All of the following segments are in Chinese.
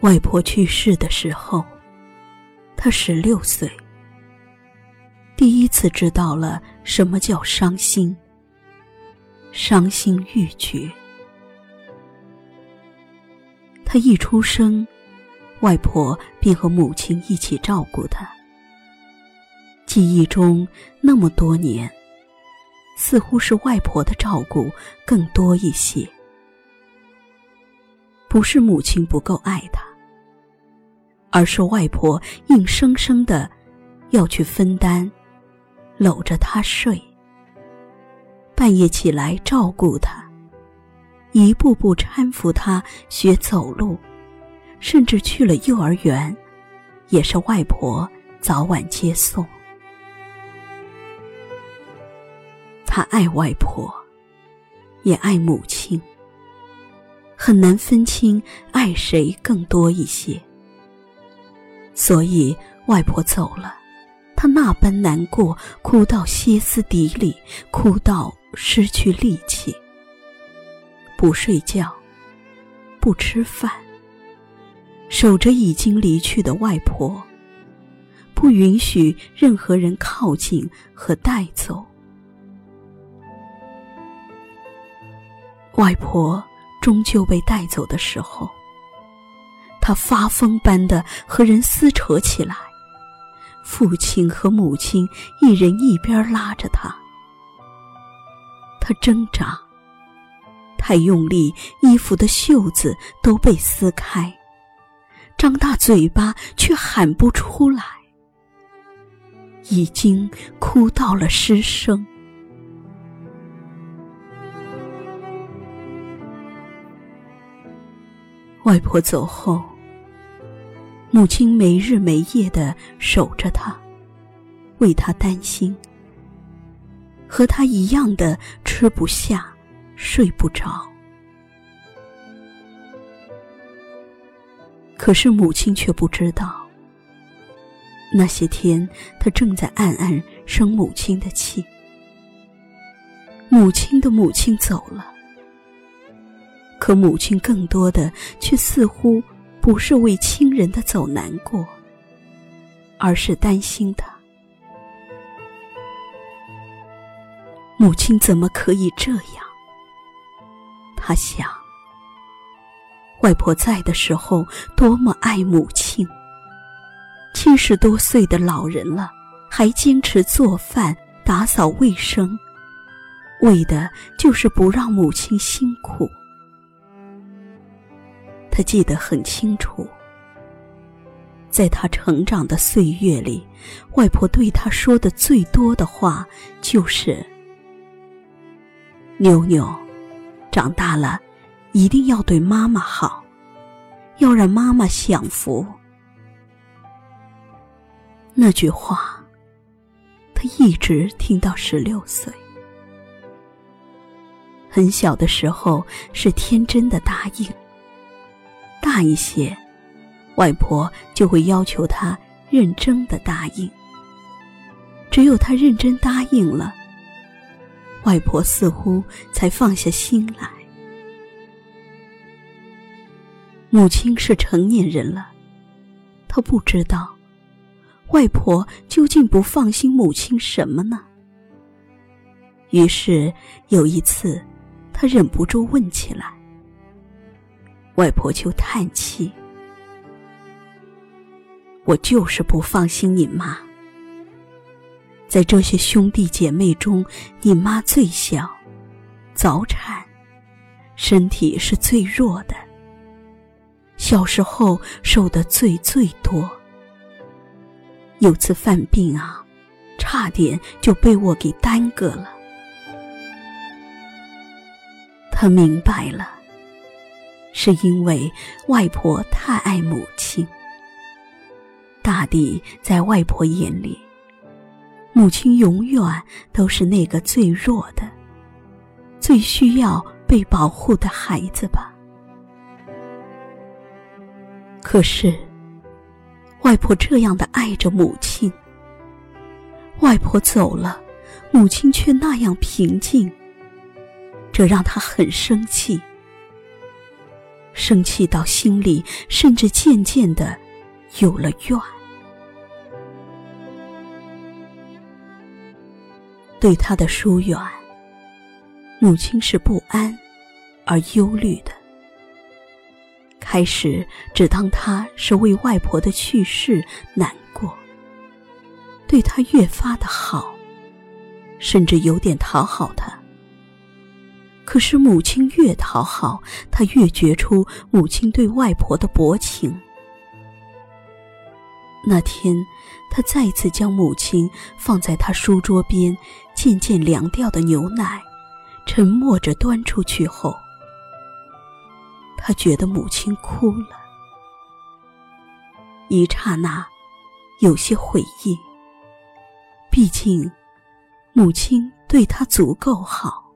外婆去世的时候，他十六岁，第一次知道了什么叫伤心，伤心欲绝。他一出生，外婆便和母亲一起照顾他。记忆中那么多年，似乎是外婆的照顾更多一些。不是母亲不够爱他，而是外婆硬生生的要去分担，搂着他睡，半夜起来照顾他，一步步搀扶他学走路，甚至去了幼儿园，也是外婆早晚接送。他爱外婆，也爱母亲。很难分清爱谁更多一些，所以外婆走了，他那般难过，哭到歇斯底里，哭到失去力气，不睡觉，不吃饭，守着已经离去的外婆，不允许任何人靠近和带走外婆。终究被带走的时候，他发疯般的和人撕扯起来，父亲和母亲一人一边拉着他，他挣扎，太用力，衣服的袖子都被撕开，张大嘴巴却喊不出来，已经哭到了失声。外婆走后，母亲没日没夜的守着他，为他担心，和他一样的吃不下，睡不着。可是母亲却不知道，那些天他正在暗暗生母亲的气。母亲的母亲走了。可母亲更多的却似乎不是为亲人的走难过，而是担心他。母亲怎么可以这样？他想，外婆在的时候多么爱母亲。七十多岁的老人了，还坚持做饭、打扫卫生，为的就是不让母亲辛苦。他记得很清楚，在他成长的岁月里，外婆对他说的最多的话就是：“妞妞，长大了一定要对妈妈好，要让妈妈享福。”那句话，他一直听到十六岁。很小的时候是天真的答应。大一些，外婆就会要求他认真的答应。只有他认真答应了，外婆似乎才放下心来。母亲是成年人了，她不知道，外婆究竟不放心母亲什么呢？于是有一次，他忍不住问起来。外婆就叹气：“我就是不放心你妈。在这些兄弟姐妹中，你妈最小，早产，身体是最弱的。小时候受的罪最多。有次犯病啊，差点就被我给耽搁了。”他明白了。是因为外婆太爱母亲。大抵在外婆眼里，母亲永远都是那个最弱的、最需要被保护的孩子吧。可是，外婆这样的爱着母亲，外婆走了，母亲却那样平静，这让她很生气。生气到心里，甚至渐渐的有了怨。对他的疏远，母亲是不安而忧虑的。开始只当他是为外婆的去世难过，对他越发的好，甚至有点讨好他。可是母亲越讨好他，越觉出母亲对外婆的薄情。那天，他再次将母亲放在他书桌边，渐渐凉掉的牛奶，沉默着端出去后。他觉得母亲哭了，一刹那，有些悔意。毕竟，母亲对他足够好。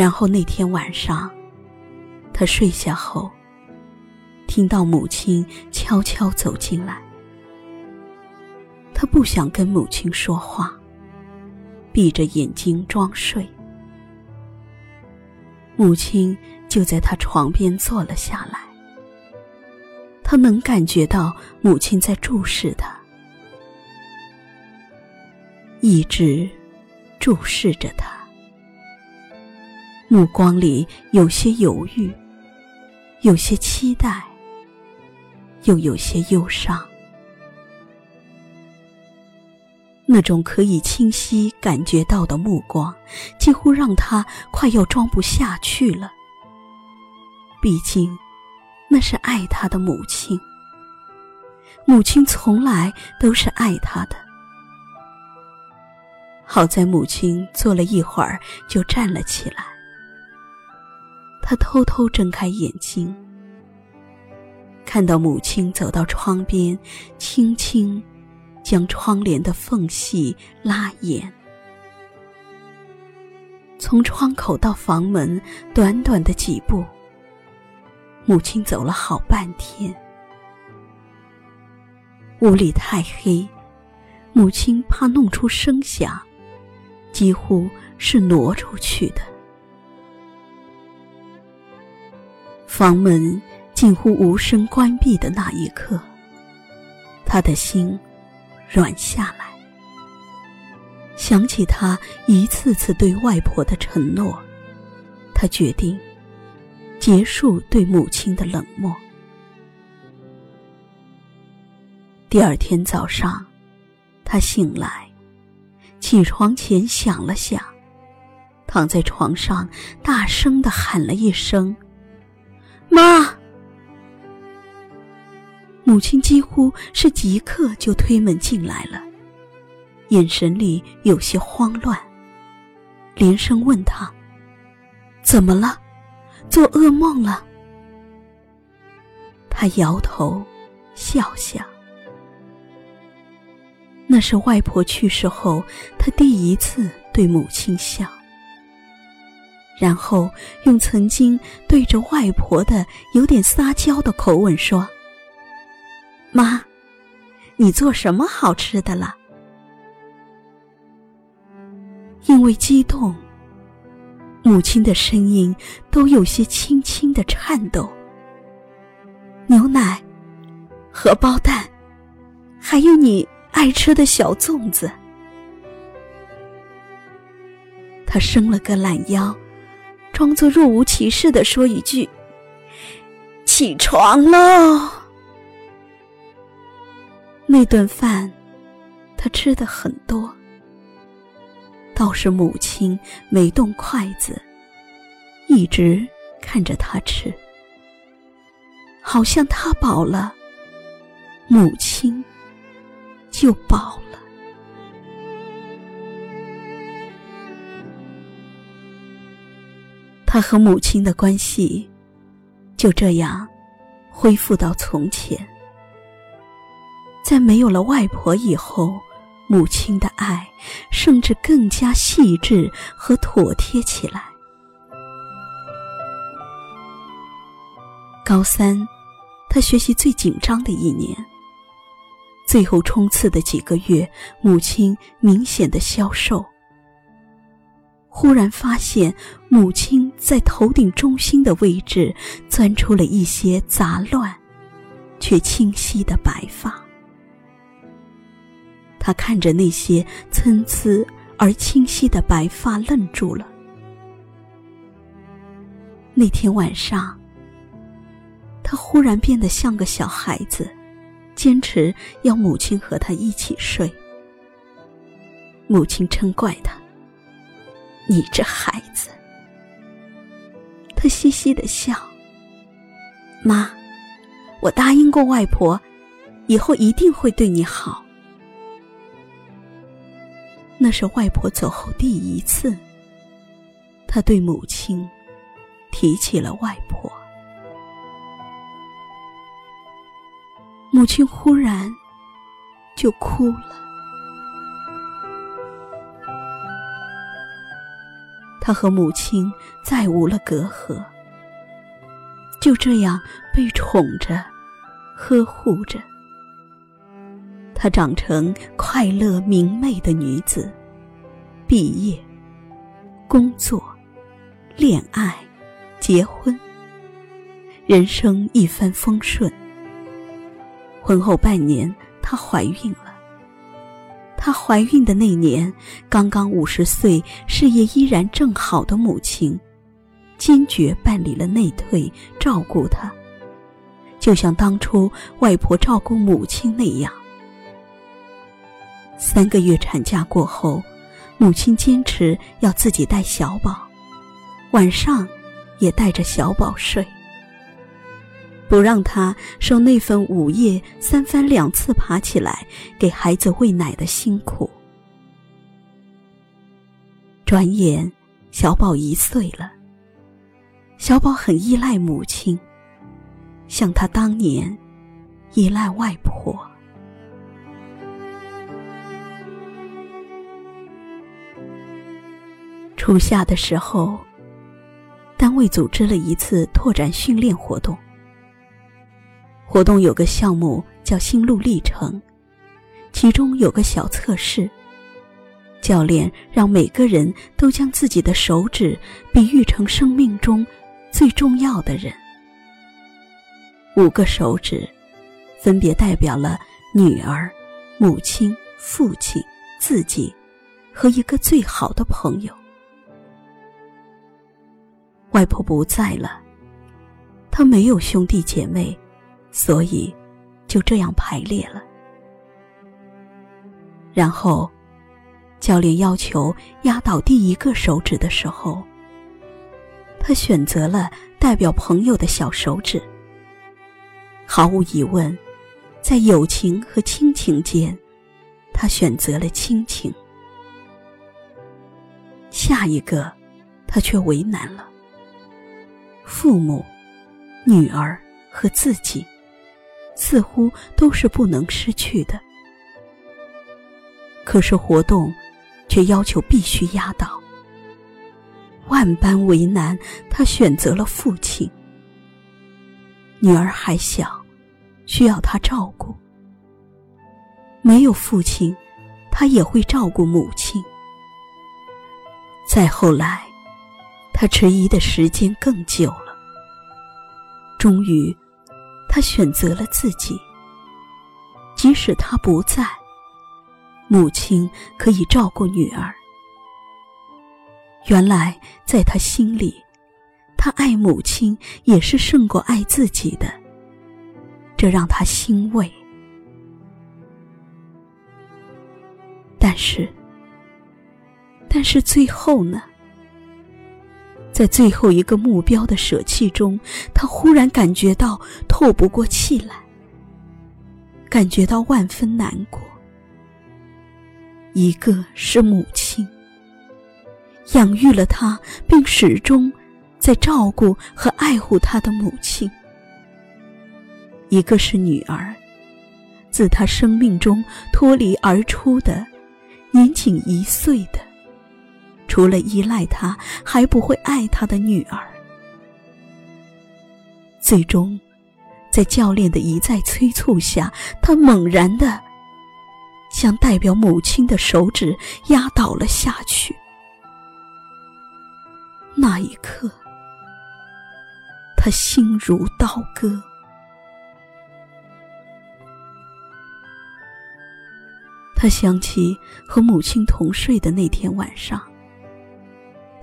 然后那天晚上，他睡下后，听到母亲悄悄走进来。他不想跟母亲说话。闭着眼睛装睡，母亲就在他床边坐了下来。他能感觉到母亲在注视他，一直注视着他，目光里有些犹豫，有些期待，又有些忧伤。那种可以清晰感觉到的目光，几乎让他快要装不下去了。毕竟，那是爱他的母亲。母亲从来都是爱他的。好在母亲坐了一会儿，就站了起来。他偷偷睁开眼睛，看到母亲走到窗边，轻轻。将窗帘的缝隙拉严，从窗口到房门，短短的几步。母亲走了好半天，屋里太黑，母亲怕弄出声响，几乎是挪出去的。房门近乎无声关闭的那一刻，他的心。软下来，想起他一次次对外婆的承诺，他决定结束对母亲的冷漠。第二天早上，他醒来，起床前想了想，躺在床上大声的喊了一声：“妈。”母亲几乎是即刻就推门进来了，眼神里有些慌乱，连声问他：“怎么了？做噩梦了？”他摇头，笑笑。那是外婆去世后，他第一次对母亲笑，然后用曾经对着外婆的有点撒娇的口吻说。妈，你做什么好吃的了？因为激动，母亲的声音都有些轻轻的颤抖。牛奶、荷包蛋，还有你爱吃的小粽子。他伸了个懒腰，装作若无其事的说一句：“起床喽。”那顿饭，他吃的很多，倒是母亲没动筷子，一直看着他吃，好像他饱了，母亲就饱了。他和母亲的关系就这样恢复到从前。在没有了外婆以后，母亲的爱甚至更加细致和妥帖起来。高三，他学习最紧张的一年。最后冲刺的几个月，母亲明显的消瘦。忽然发现母亲在头顶中心的位置钻出了一些杂乱却清晰的白发。他看着那些参差而清晰的白发，愣住了。那天晚上，他忽然变得像个小孩子，坚持要母亲和他一起睡。母亲嗔怪他：“你这孩子。”他嘻嘻的笑：“妈，我答应过外婆，以后一定会对你好。”那是外婆走后第一次，他对母亲提起了外婆。母亲忽然就哭了。他和母亲再无了隔阂，就这样被宠着、呵护着。她长成快乐明媚的女子，毕业、工作、恋爱、结婚，人生一帆风顺。婚后半年，她怀孕。她怀孕的那年，刚刚五十岁、事业依然正好的母亲，坚决办理了内退，照顾她，就像当初外婆照顾母亲那样。三个月产假过后，母亲坚持要自己带小宝，晚上也带着小宝睡，不让他受那份午夜三番两次爬起来给孩子喂奶的辛苦。转眼，小宝一岁了。小宝很依赖母亲，像他当年依赖外婆。初夏的时候，单位组织了一次拓展训练活动。活动有个项目叫心路历程，其中有个小测试。教练让每个人都将自己的手指比喻成生命中最重要的人。五个手指，分别代表了女儿、母亲、父亲、自己和一个最好的朋友。外婆不在了，她没有兄弟姐妹，所以就这样排列了。然后，教练要求压倒第一个手指的时候，他选择了代表朋友的小手指。毫无疑问，在友情和亲情间，他选择了亲情。下一个，他却为难了。父母、女儿和自己，似乎都是不能失去的。可是活动，却要求必须压倒。万般为难，他选择了父亲。女儿还小，需要他照顾。没有父亲，他也会照顾母亲。再后来。他迟疑的时间更久了。终于，他选择了自己。即使他不在，母亲可以照顾女儿。原来，在他心里，他爱母亲也是胜过爱自己的，这让他欣慰。但是，但是最后呢？在最后一个目标的舍弃中，他忽然感觉到透不过气来，感觉到万分难过。一个是母亲，养育了他并始终在照顾和爱护他的母亲；一个是女儿，自他生命中脱离而出的，年仅一岁的。除了依赖他，还不会爱他的女儿。最终，在教练的一再催促下，他猛然的将代表母亲的手指压倒了下去。那一刻，他心如刀割。他想起和母亲同睡的那天晚上，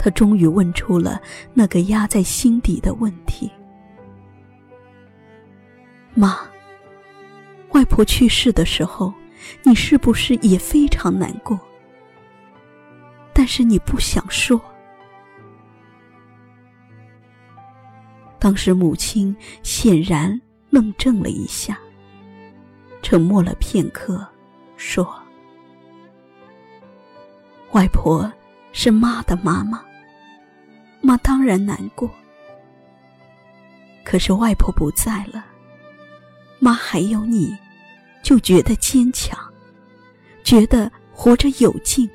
他终于问出了那个压在心底的问题：“妈，外婆去世的时候，你是不是也非常难过？但是你不想说。”当时母亲显然愣怔了一下，沉默了片刻，说。外婆是妈的妈妈，妈当然难过。可是外婆不在了，妈还有你，就觉得坚强，觉得活着有劲。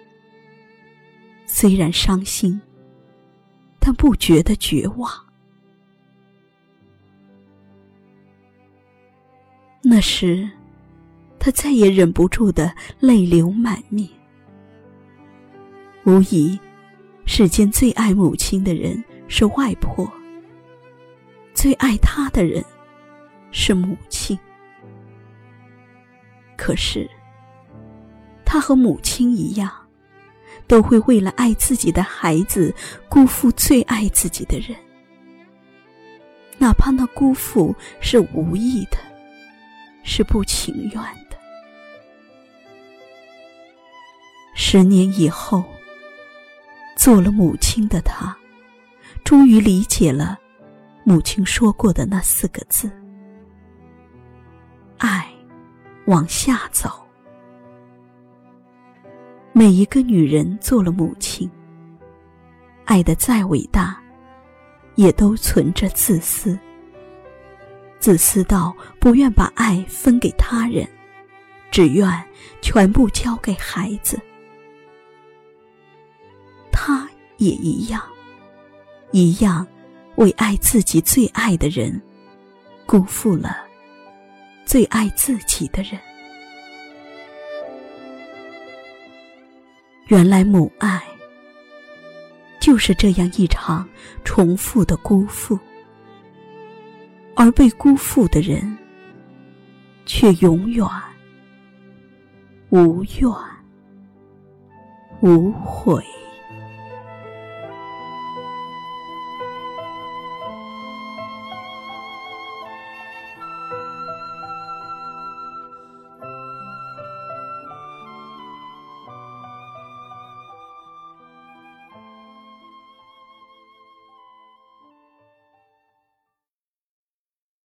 虽然伤心，但不觉得绝望。那时，他再也忍不住的泪流满面。无疑，世间最爱母亲的人是外婆。最爱她的人是母亲。可是，他和母亲一样，都会为了爱自己的孩子，辜负最爱自己的人。哪怕那辜负是无意的，是不情愿的。十年以后。做了母亲的他，终于理解了母亲说过的那四个字：“爱，往下走。”每一个女人做了母亲，爱的再伟大，也都存着自私，自私到不愿把爱分给他人，只愿全部交给孩子。他也一样，一样为爱自己最爱的人，辜负了最爱自己的人。原来母爱就是这样一场重复的辜负，而被辜负的人却永远无怨无悔。